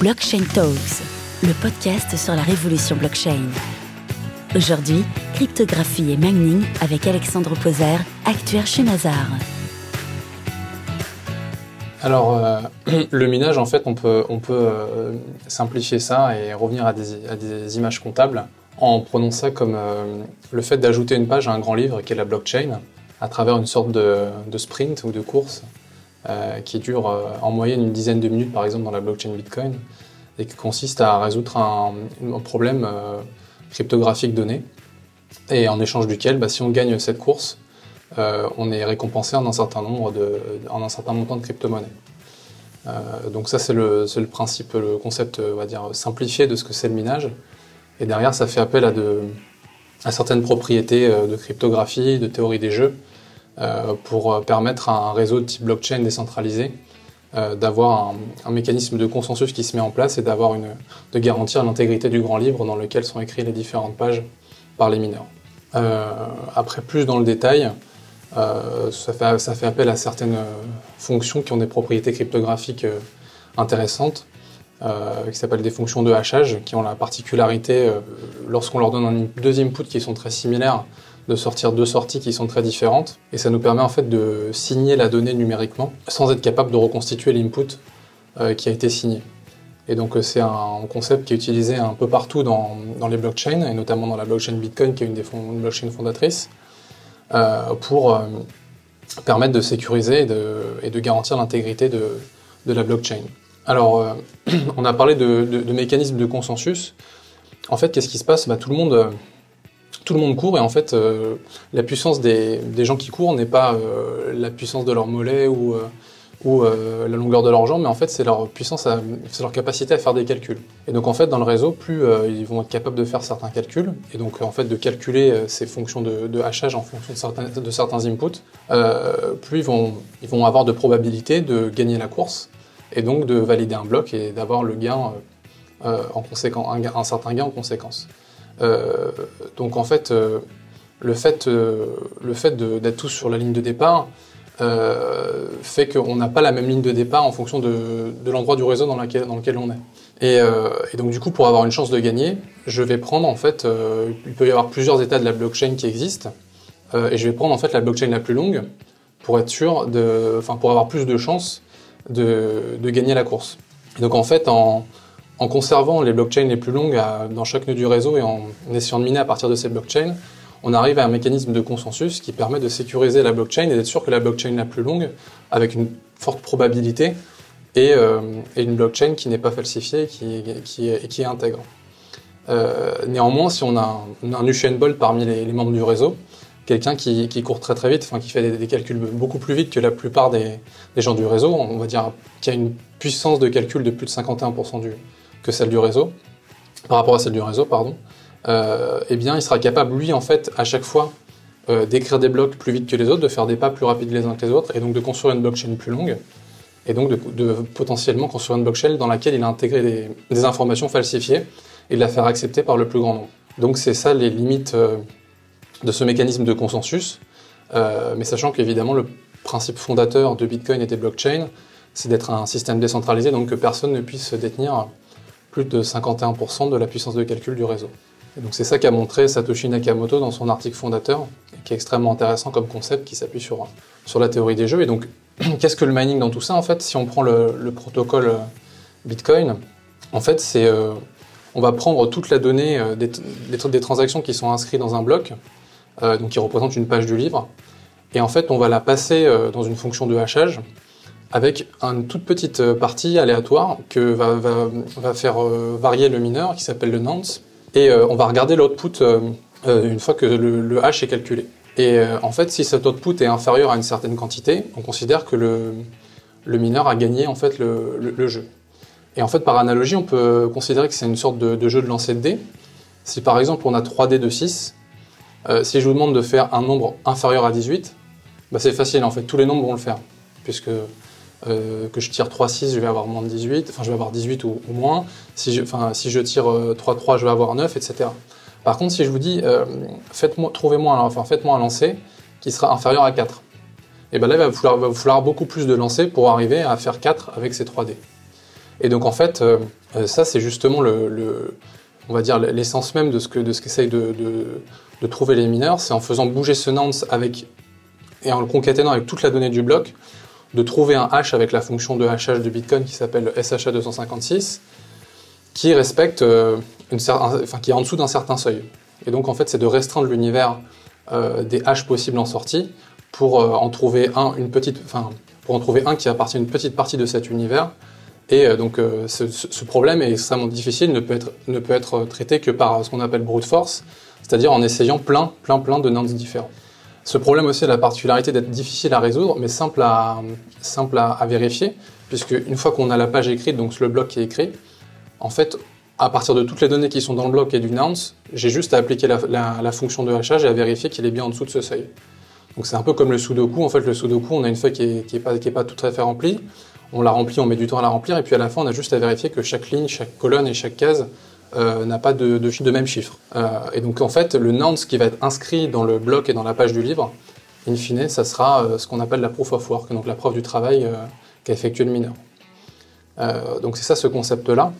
Blockchain Talks, le podcast sur la révolution blockchain. Aujourd'hui, cryptographie et mining avec Alexandre Poser, actuaire chez Mazar. Alors, euh, le minage, en fait, on peut, euh, simplifier ça et revenir à des, images comptables en prenant ça comme euh, le fait d'ajouter une page à un grand livre qui est la blockchain à travers une sorte de sprint ou de course qui dure en moyenne une dizaine de minutes, par exemple, dans la blockchain Bitcoin et qui consiste à résoudre un, problème cryptographique donné et en échange duquel, bah, si on gagne cette course, euh, on est récompensé en un certain nombre de, certain montant de crypto-monnaies. Euh, donc ça c'est le, le, principe, le concept, on va dire simplifié de ce que c'est le minage. Et derrière, ça fait appel à, de, à certaines propriétés euh, de cryptographie, de théorie des jeux, pour permettre à un réseau de type blockchain décentralisé d'avoir un, mécanisme de consensus qui se met en place et d'avoir une, de garantir l'intégrité du grand livre dans lequel sont écrites les différentes pages par les mineurs. après, plus dans le détail, euh, ça, fait, ça, fait, appel à certaines euh, fonctions qui ont des propriétés cryptographiques euh, intéressantes, qui s'appellent des fonctions de hachage, qui ont la particularité, lorsqu'on leur donne un, deux inputs qui sont très similaires, de sortir deux sorties qui sont très différentes. Et ça nous permet en fait de signer la donnée numériquement, sans être capable de reconstituer l'input qui a été signé. Et donc c'est un concept qui est utilisé un peu partout dans, les blockchains, et notamment dans la blockchain Bitcoin, qui est une des blockchains fondatrices. Euh, pour euh, permettre de sécuriser et de, garantir l'intégrité de, la blockchain. Alors, euh, on a parlé de, mécanismes de consensus. En fait, qu'est-ce qui se passe? Bah, tout, le monde, tout le monde court et en fait, la puissance des, gens qui courent n'est pas la puissance de leur mollet ou euh, la longueur de leur jambe, mais en fait c'est leur puissance, c'est leur capacité à faire des calculs. Et donc en fait dans le réseau, plus euh, ils vont être capables de faire certains calculs, et donc en fait de calculer euh, ces fonctions de, hachage en fonction de certains, inputs, plus ils vont, avoir de probabilité de gagner la course, et donc de valider un bloc et d'avoir le un, certain gain en conséquence. Donc en fait, le fait, le fait d'être tous sur la ligne de départ, euh, fait qu'on n'a pas la même ligne de départ en fonction de, l'endroit du réseau dans, laquelle, dans, lequel on est. Euh, et, donc du coup, pour avoir une chance de gagner, je vais prendre en fait, euh, il peut y avoir plusieurs états de la blockchain qui existent, et je vais prendre en fait la blockchain la plus longue pour être sûr de, enfin pour avoir plus de chances de, gagner la course. Donc en fait, en, conservant les blockchains les plus longues dans chaque nœud du réseau et en essayant de miner à partir de ces blockchains, on arrive à un mécanisme de consensus qui permet de sécuriser la blockchain et d'être sûr que la blockchain la plus longue, avec une forte probabilité, est, euh, une blockchain qui n'est pas falsifiée et qui, est, intègre. Euh, néanmoins, si on a un, un Usain Bolt parmi les, membres du réseau, quelqu'un qui, court très très vite, enfin qui fait des, calculs beaucoup plus vite que la plupart des, gens du réseau, on va dire qui a une puissance de calcul de plus de 51% du, que celle du réseau, par rapport à celle du réseau, pardon, euh, eh bien, il sera capable, lui, en fait, à chaque fois, euh, d'écrire des blocs plus vite que les autres, de faire des pas plus rapides les uns que les autres, et donc de construire une blockchain plus longue, et donc de, potentiellement construire une blockchain dans laquelle il a intégré des, informations falsifiées et de la faire accepter par le plus grand nombre. Donc c'est ça les limites euh, de ce mécanisme de consensus, mais sachant qu'évidemment le principe fondateur de Bitcoin et des blockchains, c'est d'être un système décentralisé, donc que personne ne puisse détenir plus de 51% de la puissance de calcul du réseau. C'est ça qu'a montré Satoshi Nakamoto dans son article fondateur, qui est extrêmement intéressant comme concept, qui s'appuie sur, la théorie des jeux. Et donc, qu'est-ce que le mining dans tout ça En fait, si on prend le, protocole euh, Bitcoin, en fait, c'est euh, on va prendre toute la donnée euh, des, des, transactions qui sont inscrites dans un bloc, donc qui représente une page du livre, et en fait, on va la passer dans une fonction de hachage avec une toute petite partie aléatoire que va, faire varier le mineur, qui s'appelle le nonce, et euh, on va regarder l'output euh, euh, une fois que le, hash est calculé. Et en fait, si cet output est inférieur à une certaine quantité, on considère que le, mineur a gagné en fait le, jeu. Et en fait, par analogie, on peut considérer que c'est une sorte de, jeu de lancer de dés. Si par exemple on a 3 dés de 6, si je vous demande de faire un nombre inférieur à 18, bah, c'est facile en fait, tous les nombres vont le faire. Puisque euh, que je tire 3-6, je vais avoir moins de 18, enfin je vais avoir 18 ou, moins. Si je, tire 3-3, euh, je vais avoir 9, etc. Par contre, si je vous dis, euh, faites-moi, trouvez-moi, un lancer qui sera inférieur à 4, et bien là, il va falloir, beaucoup plus de lancers pour arriver à faire 4 avec ces 3 dés. Et donc en fait, ça c'est justement le, on va dire l'essence même de ce que de ce qu'essayent de, de, trouver les mineurs, c'est en faisant bouger ce nonce avec et en le concaténant avec toute la donnée du bloc, de trouver un hash avec la fonction de hachage de Bitcoin qui s'appelle SHA-256, qui respecte, euh, une enfin, qui est en dessous d'un certain seuil. Et donc en fait, c'est de restreindre l'univers euh, des hashes possibles en sortie pour euh, en trouver un, une petite, enfin, pour en trouver un qui appartient à une petite partie de cet univers. Et donc ce, problème est extrêmement difficile, ne peut être, ne peut être traité que par ce qu'on appelle brute force, c'est-à-dire en essayant plein, plein, plein de nonces différents. Ce problème aussi a la particularité d'être difficile à résoudre, mais simple à, vérifier, puisque une fois qu'on a la page écrite, donc le bloc qui est écrit, en fait, à partir de toutes les données qui sont dans le bloc et du nonce, j'ai juste à appliquer la, fonction de hachage et à vérifier qu'il est bien en dessous de ce seuil. Donc c'est un peu comme le sudoku. En fait, le sudoku, on a une feuille qui n'est est pas, pas tout à fait remplie. On la remplit, on met du temps à la remplir, et puis à la fin, on a juste à vérifier que chaque ligne, chaque colonne et chaque case euh, n'a pas de, même chiffre. Euh, et donc en fait, le nonce qui va être inscrit dans le bloc et dans la page du livre, in fine, ça sera euh, ce qu'on appelle la proof of work, donc la preuve du travail qu'a effectué le mineur. donc c'est ça ce concept-là.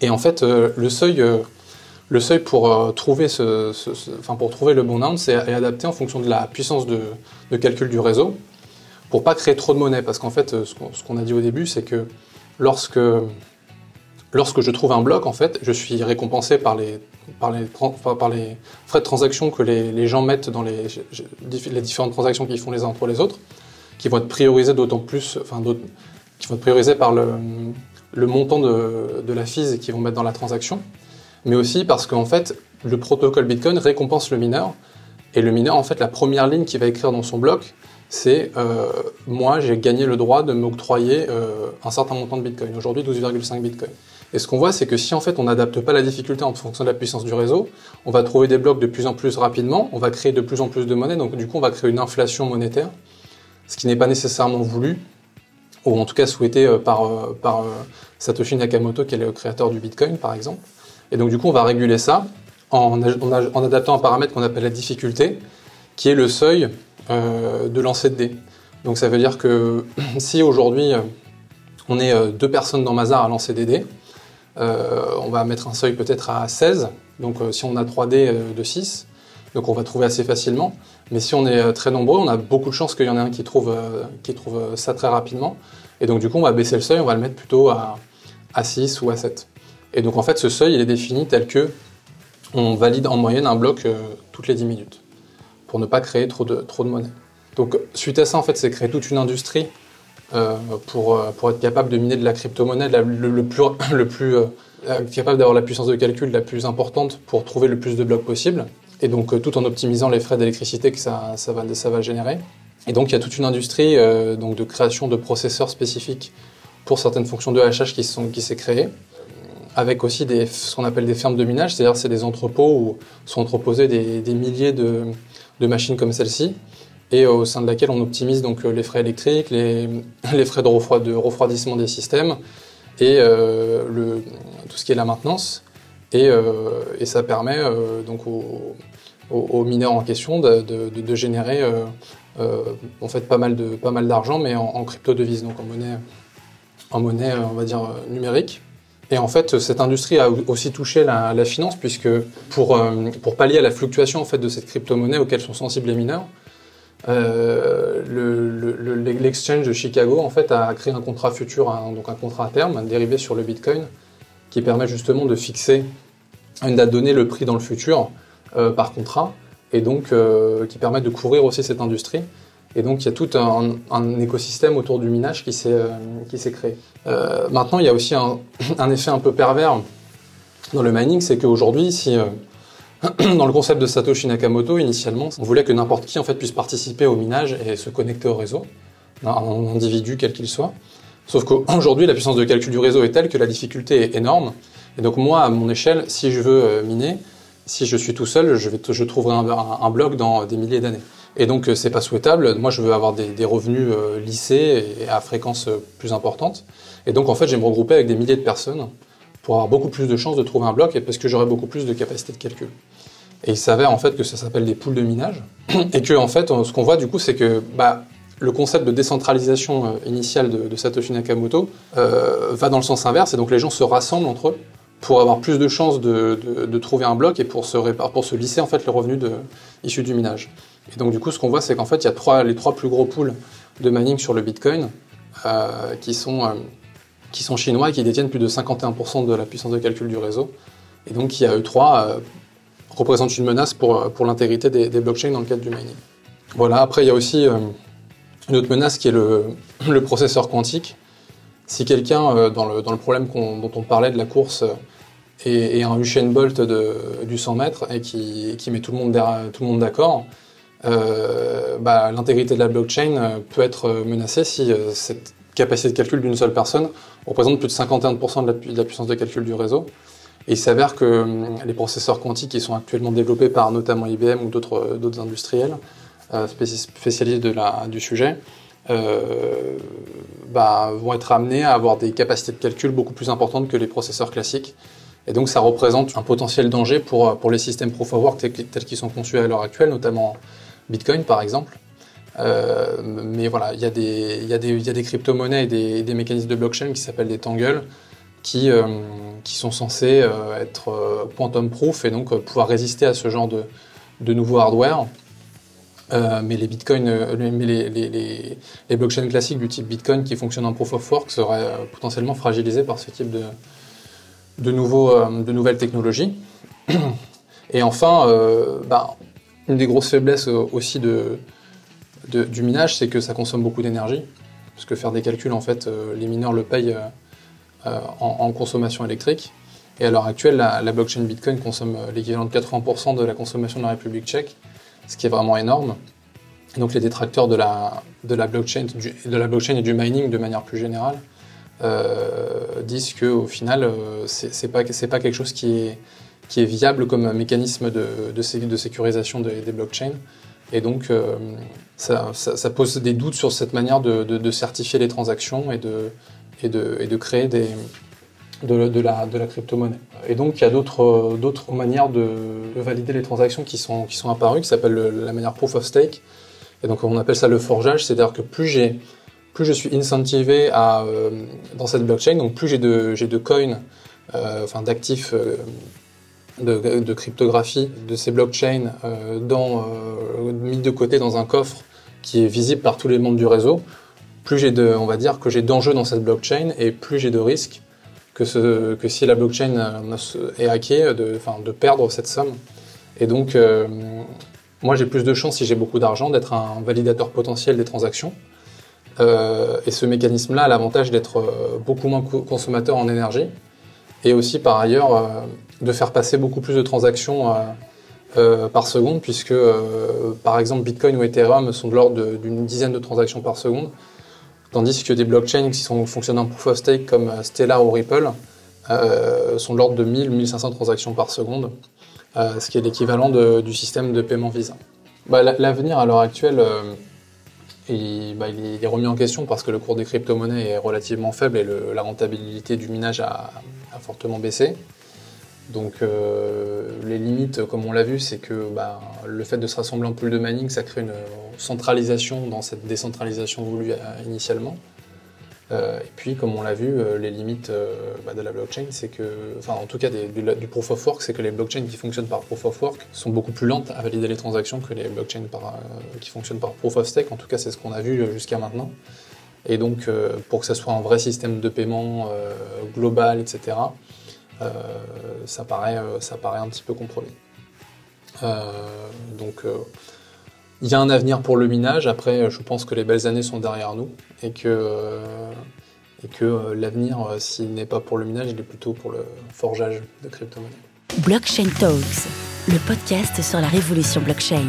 Et en fait, le seuil, le seuil pour, trouver le bon nonce est, adapté en fonction de la puissance de, de calcul du réseau, pour pas créer trop de monnaie, parce qu'en fait, ce qu'on a dit au début, c'est que lorsque Lorsque je trouve un bloc, en fait, je suis récompensé par les, frais de transaction que les, gens mettent dans les, différentes transactions qu'ils font les uns entre les autres, qui vont être priorisées d'autant plus, enfin, qui vont être priorisées par le, montant de, la FIS qu'ils vont mettre dans la transaction, mais aussi parce qu'en fait, le protocole Bitcoin récompense le mineur, et le mineur, en fait, la première ligne qu'il va écrire dans son bloc, c'est euh, moi, j'ai gagné le droit de m'octroyer euh, un certain montant de Bitcoin, aujourd'hui 12,5 Bitcoin. Et ce qu'on voit, c'est que si en fait on n'adapte pas la difficulté en fonction de la puissance du réseau, on va trouver des blocs de plus en plus rapidement, on va créer de plus en plus de monnaie, donc du coup on va créer une inflation monétaire, ce qui n'est pas nécessairement voulu, ou en tout cas souhaité euh, par, euh, euh, Satoshi Nakamoto, qui est le créateur du Bitcoin par exemple. Et donc du coup on va réguler ça en, en, adaptant un paramètre qu'on appelle la difficulté, qui est le seuil de lancer de dés. Donc ça veut dire que si aujourd'hui on est deux personnes dans Mazar à lancer des dés, on va mettre un seuil peut-être à 16, donc euh, si on a 3D euh, de 6, donc on va trouver assez facilement. Mais si on est très nombreux, on a beaucoup de chances qu'il y en ait un qui trouve, qui trouve ça très rapidement. Et donc du coup, on va baisser le seuil, on va le mettre plutôt à, 6 ou à 7. Et donc en fait, ce seuil, il est défini tel que on valide en moyenne un bloc toutes les 10 minutes, pour ne pas créer trop de, trop de monnaie. Donc suite à ça, en fait, c'est créer toute une industrie euh, pour, euh, pour être capable de miner de la crypto-monnaie le, plus, le plus euh, capable d'avoir la puissance de calcul la plus importante pour trouver le plus de blocs possible, et donc tout en optimisant les frais d'électricité que ça, ça, va, ça va générer. Et donc il y a toute une industrie donc de création de processeurs spécifiques pour certaines fonctions de hachage qui s'est qui créée, avec aussi des, ce qu'on appelle des fermes de minage, c'est-à-dire c'est des entrepôts où sont entreposés des, milliers de machines comme celle-ci, et au sein de laquelle on optimise donc euh, les frais électriques, les, frais de, refroidissement des systèmes et euh, tout ce qui est la maintenance. Et, euh, ça permet donc aux, mineurs en question de, générer en fait pas mal de pas mal d'argent, mais en, crypto-devise, donc en monnaie, en monnaie on va dire numérique. Et en fait, cette industrie a aussi touché la, finance, puisque pour, pour pallier à la fluctuation en fait, de cette crypto-monnaie auxquelles sont sensibles les mineurs, euh, l'exchange de Chicago en fait a créé un contrat futur, donc un contrat à terme, dérivé sur le Bitcoin, qui permet justement de fixer à une date donnée le prix dans le futur euh, par contrat, et donc euh, qui permet de couvrir aussi cette industrie. Et donc il y a tout un, écosystème autour du minage qui s'est créé. maintenant, il y a aussi un, un, effet un peu pervers dans le mining, c'est qu'aujourd'hui, si Dans le concept de Satoshi Nakamoto, initialement, on voulait que n'importe qui en fait puisse participer au minage et se connecter au réseau, un individu quel qu'il soit. Sauf qu'aujourd'hui, la puissance de calcul du réseau est telle que la difficulté est énorme. Et donc moi, à mon échelle, si je veux euh, miner, si je suis tout seul, je, vais je trouverai un, bloc dans des milliers d'années. Et donc euh, c'est pas souhaitable. Moi, je veux avoir des, revenus euh, lissés et à fréquence plus importante. Et donc en fait, je vais me regrouper avec des milliers de personnes pour avoir beaucoup plus de chances de trouver un bloc et parce que j'aurai beaucoup plus de capacité de calcul. Et il s'avère en fait que ça s'appelle des poules de minage et que en fait ce qu'on voit du coup c'est que bah, le concept de décentralisation initiale de, Satoshi Nakamoto va dans le sens inverse, et donc les gens se rassemblent entre eux pour avoir plus de chances de, trouver un bloc et pour se, pour se lisser en fait, le revenu de, issu du minage. Et donc du coup, ce qu'on voit, c'est qu'en fait, il y a trois, les trois plus gros pools de mining sur le Bitcoin qui sont qui sont chinois et qui détiennent plus de 51% de la puissance de calcul du réseau. Et donc qui, à E3, euh, représente une menace pour, euh, pour l'intégrité des, blockchains dans le cadre du mining. Voilà, après il y a aussi euh, une autre menace qui est le, processeur quantique. Si quelqu'un, dans, le, dans le problème dont on parlait de la course, est, un Usain Bolt du 100 mètres et qui, qui met tout le monde, tout le monde d'accord, bah, l'intégrité de la blockchain peut être menacée si cette capacité de calcul d'une seule personne représente plus de 51% de la, puissance de calcul du réseau. Et il s'avère que hum, les processeurs quantiques qui sont actuellement développés par notamment IBM ou d'autres euh, industriels euh, spécialisés de la, du sujet euh, bah, vont être amenés à avoir des capacités de calcul beaucoup plus importantes que les processeurs classiques. Et donc ça représente un potentiel danger pour, pour les systèmes proof of work tels qu'ils sont conçus à l'heure actuelle, notamment Bitcoin par exemple. Euh, mais voilà, il y a des, crypto-monnaies et des, mécanismes de blockchain qui s'appellent des tangles, qui, euh, sont censés euh, être quantum proof et donc pouvoir résister à ce genre de, de nouveaux hardware. mais les bitcoins, les, blockchains classiques du type Bitcoin qui fonctionnent en proof of work seraient potentiellement fragilisés par ce type de nouvelles technologies. Et enfin, bah, une des grosses faiblesses aussi de, du minage, c'est que ça consomme beaucoup d'énergie. Parce que faire des calculs, en fait, euh, les mineurs le payent euh, euh, en, consommation électrique. Et à l'heure actuelle, la, blockchain Bitcoin consomme l'équivalent de 80% de la consommation de la République tchèque, ce qui est vraiment énorme. donc les détracteurs de la, blockchain, et du mining de manière plus générale disent qu'au final, ce c'est pas, pas quelque chose qui est, viable comme mécanisme de, sécurisation des blockchains. Et donc, euh, ça, pose des doutes sur cette manière de, certifier les transactions et de, créer de, la, crypto-monnaie. Et donc, il y a d'autres manières de, valider les transactions qui sont, apparues, qui s'appellent la manière proof of stake. Et donc, on appelle ça le forgeage, c'est-à-dire que plus j'ai plus je suis incentivé à, euh, dans cette blockchain, donc plus j'ai de, coins, euh, enfin d'actifs de, cryptographie de ces blockchains euh, euh, mis de côté dans un coffre qui est visible par tous les membres du réseau, plus j'ai de, on va dire que j'ai d'enjeux dans cette blockchain et plus j'ai de risques que si la blockchain euh, est hackée, de, de perdre cette somme. Et donc, moi j'ai plus de chances, si j'ai beaucoup d'argent, d'être un validateur potentiel des transactions. et ce mécanisme-là a l'avantage d'être beaucoup moins consommateur en énergie. Et aussi, par ailleurs, de faire passer beaucoup plus de transactions euh, euh, par seconde, puisque euh, par exemple Bitcoin ou Ethereum sont de l'ordre d'une dizaine de transactions par seconde, tandis que des blockchains qui sont, fonctionnent en proof of stake comme Stellar ou Ripple sont de l'ordre de 1000-1500 transactions par seconde, ce qui est l'équivalent du système de paiement Visa. Bah, l'avenir à l'heure actuelle, bah, il, est remis en question parce que le cours des crypto-monnaies est relativement faible et la rentabilité du minage a fortement baissé. Donc euh, les limites, comme on l'a vu, c'est que bah, le fait de se rassembler en pool de mining, ça crée une centralisation dans cette décentralisation voulue euh, initialement. Euh, et puis, comme on l'a vu, les limites bah, de la blockchain, c'est que, enfin en tout cas du, proof of work, c'est que les blockchains qui fonctionnent par proof of work sont beaucoup plus lentes à valider les transactions que les blockchains qui fonctionnent par proof of stake. En tout cas, c'est ce qu'on a vu jusqu'à maintenant. Et donc, pour que ça soit un vrai système de paiement global, etc., ça, paraît, euh, ça paraît un petit peu compromis. Euh, donc il y a un avenir pour le minage. Après, je pense que les belles années sont derrière nous et que, et que l'avenir, s'il n'est pas pour le minage, il est plutôt pour le forgeage de crypto-monnaies. Blockchain Talks, le podcast sur la révolution blockchain.